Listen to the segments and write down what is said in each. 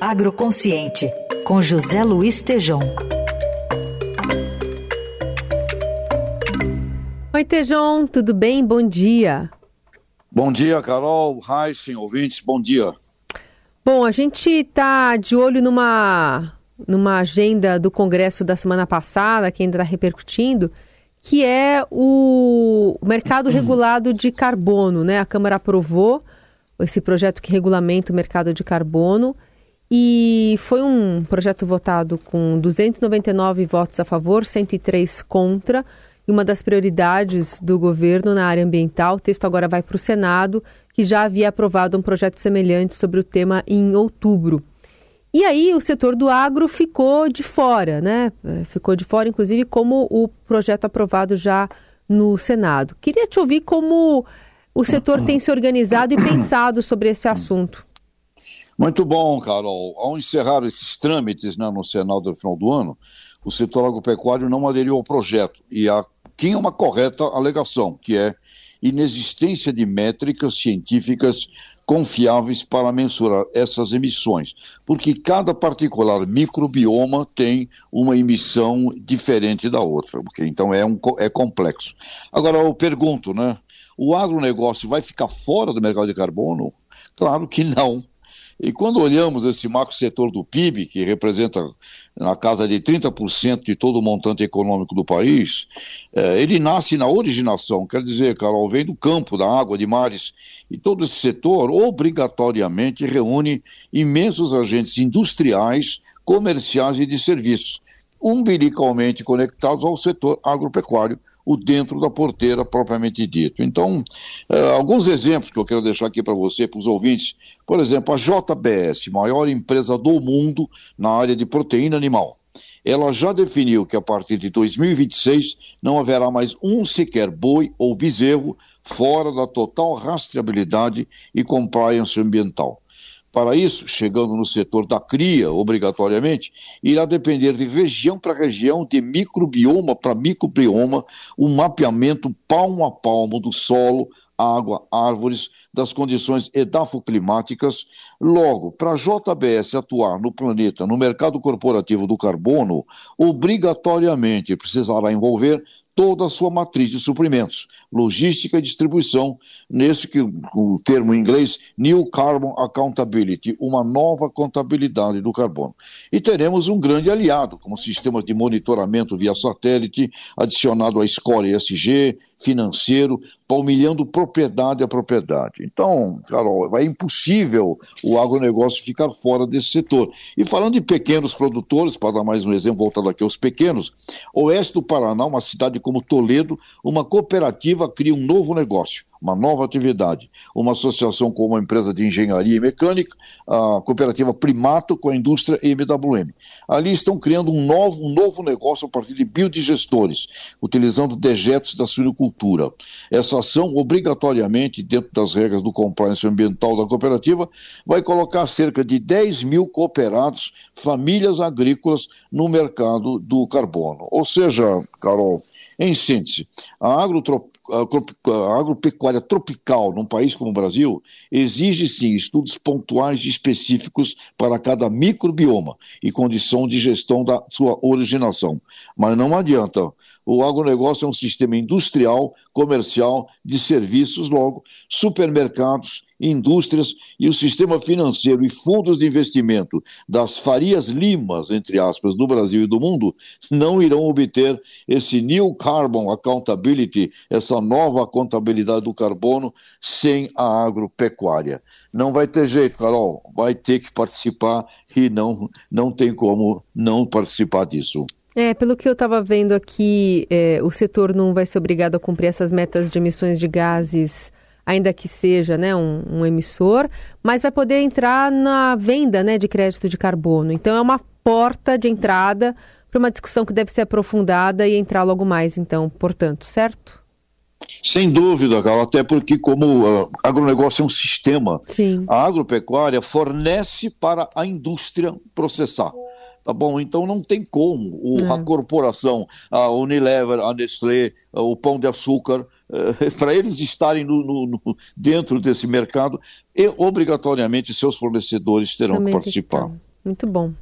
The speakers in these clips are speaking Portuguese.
Agroconsciente, com José Luiz Tejom. Oi, Tejom, tudo bem? Bom dia. Bom dia, Carol, Heisen, ouvintes, bom dia. Bom, a gente está de olho numa, numa agenda do Congresso da semana passada, que ainda está repercutindo, que é o mercado regulado de carbono, né? A Câmara aprovou esse projeto que regulamenta o mercado de carbono e foi um projeto votado com 299 votos a favor, 103 contra. E uma das prioridades do governo na área ambiental, o texto agora vai para o Senado, que já havia aprovado um projeto semelhante sobre o tema em outubro. E aí o setor do agro ficou de fora, né? É, ficou de fora, inclusive, como o projeto aprovado já no Senado. Queria te ouvir como o setor tem se organizado e pensado sobre esse assunto. Muito bom, Carol. Ao encerrar esses trâmites né, no Senado no final do ano, o setor agropecuário não aderiu ao projeto e a, tinha uma correta alegação, que é inexistência de métricas científicas confiáveis para mensurar essas emissões, porque cada particular microbioma tem uma emissão diferente da outra, porque então é, um, é complexo. Agora eu pergunto, né? O agronegócio vai ficar fora do mercado de carbono? Claro que não. E quando olhamos esse macro setor do PIB, que representa na casa de 30% de todo o montante econômico do país, é, ele nasce na originação, quer dizer, Carol, vem do campo, da água, de mares, e todo esse setor obrigatoriamente reúne imensos agentes industriais, comerciais e de serviços, umbilicalmente conectados ao setor agropecuário, o dentro da porteira propriamente dito. Então, uh, alguns exemplos que eu quero deixar aqui para você, para os ouvintes. Por exemplo, a JBS, maior empresa do mundo na área de proteína animal. Ela já definiu que a partir de 2026 não haverá mais um sequer boi ou bezerro fora da total rastreabilidade e compliance ambiental. Para isso, chegando no setor da cria, obrigatoriamente, irá depender de região para região, de microbioma para microbioma, o um mapeamento palmo a palmo do solo, água, árvores, das condições edafoclimáticas. Logo, para a JBS atuar no planeta, no mercado corporativo do carbono, obrigatoriamente precisará envolver toda a sua matriz de suprimentos, logística e distribuição, nesse que o termo em inglês New Carbon Accountability, uma nova contabilidade do carbono. E teremos um grande aliado, como sistemas de monitoramento via satélite, adicionado à escola ESG, financeiro, palmilhando propriedade a propriedade. Então, Carol, é impossível o agronegócio ficar fora desse setor. E falando de pequenos produtores, para dar mais um exemplo voltado aqui aos pequenos, oeste do Paraná, uma cidade como Toledo, uma cooperativa cria um novo negócio uma nova atividade. Uma associação com uma empresa de engenharia e mecânica, a cooperativa Primato com a indústria MWM. Ali estão criando um novo, um novo negócio a partir de biodigestores, utilizando dejetos da suinocultura. Essa ação, obrigatoriamente, dentro das regras do compliance ambiental da cooperativa, vai colocar cerca de 10 mil cooperados, famílias agrícolas, no mercado do carbono. Ou seja, Carol, em síntese, a, a agropecuária tropical num país como o Brasil exige sim estudos pontuais e específicos para cada microbioma e condição de gestão da sua originação. Mas não adianta. O agronegócio é um sistema industrial, comercial, de serviços, logo, supermercados, indústrias e o sistema financeiro e fundos de investimento das Farias Limas, entre aspas, do Brasil e do mundo, não irão obter esse New Carbon Accountability, essa nova contabilidade do carbono, sem a agropecuária. Não vai ter jeito, Carol, vai ter que participar e não, não tem como não participar disso. É, pelo que eu estava vendo aqui, é, o setor não vai ser obrigado a cumprir essas metas de emissões de gases ainda que seja né, um, um, emissor, mas vai poder entrar na venda né, de crédito de carbono. Então é uma porta de entrada para uma discussão que deve ser aprofundada e entrar logo mais, então, portanto, certo? Sem dúvida, Carol, até porque como uh, agronegócio é um sistema, Sim. a agropecuária fornece para a indústria processar. Tá bom, então não tem como o, é. a corporação, a Unilever, a Nestlé, o Pão de Açúcar, eh, para eles estarem no, no, no, dentro desse mercado, e obrigatoriamente seus fornecedores terão Também que participar. Muito bom.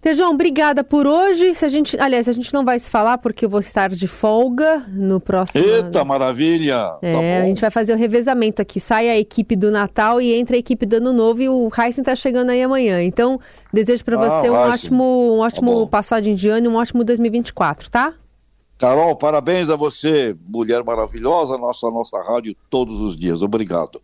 Tejão, obrigada por hoje. Se a gente, aliás, a gente não vai se falar porque eu vou estar de folga no próximo. Eita, maravilha! É, tá a gente vai fazer o revezamento aqui. Sai a equipe do Natal e entra a equipe do Ano Novo e o Heisen está chegando aí amanhã. Então, desejo para ah, você um ótimo, um ótimo tá passagem de ano e um ótimo 2024, tá? Carol, parabéns a você, mulher maravilhosa, nossa nossa rádio todos os dias. Obrigado.